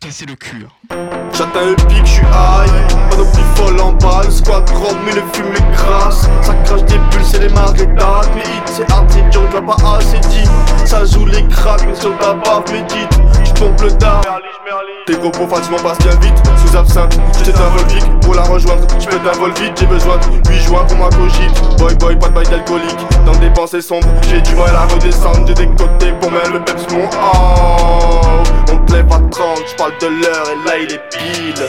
casser le cul. hein. J'atteins le pic, j'suis high, panoplie folle en bas, le squat tremble mais le fume est grasse Ça crache des bulles, c'est les marguettes Mais hit c'est hard, c'est dur, j'vois pas assez dit. Ça joue les cracks, mais sur ta baffe médite J'pompe le dard. Tes gros pots facilement passent bien vite, sous absinthe J'étais un volvic, pour la rejoindre J'peux un vol vite, j'ai besoin de 8 joints pour ma cogite. Boy boy, pas de bail d'alcoolique. Dans des pensées sombres, j'ai du mal à redescendre. J'ai des côtés pour mettre le peps mon oh 30, j'parle de l'heure et là il est pile.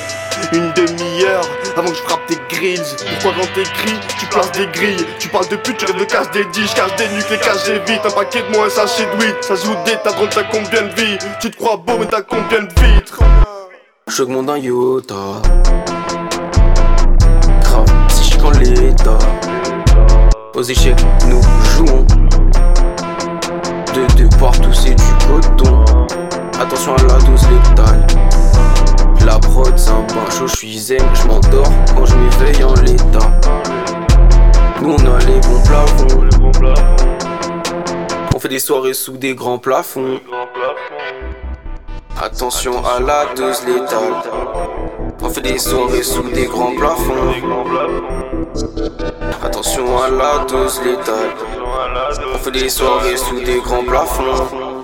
Une demi-heure avant que je frappe tes grilles. Pourquoi quand t'écris, tu places des grilles? Tu parles de pute, tu rêves de casse des dix. Casse des nuques, les caches j'ai vite Un paquet de moi, un sachet de Ça joue des t'as t'as combien de vies? Tu te crois beau mais t'as combien de vitres? Je monte un Yota. Grave, psychique en l'état. Aux échecs, nous jouons. Je suis zen, je m'endors quand je m'éveille en l'état. Nous, on a les bons plafonds. On fait des soirées sous des grands plafonds. Attention à la dose létale. On fait des soirées sous des grands plafonds. Attention à la dose létale. On fait des soirées sous des grands plafonds.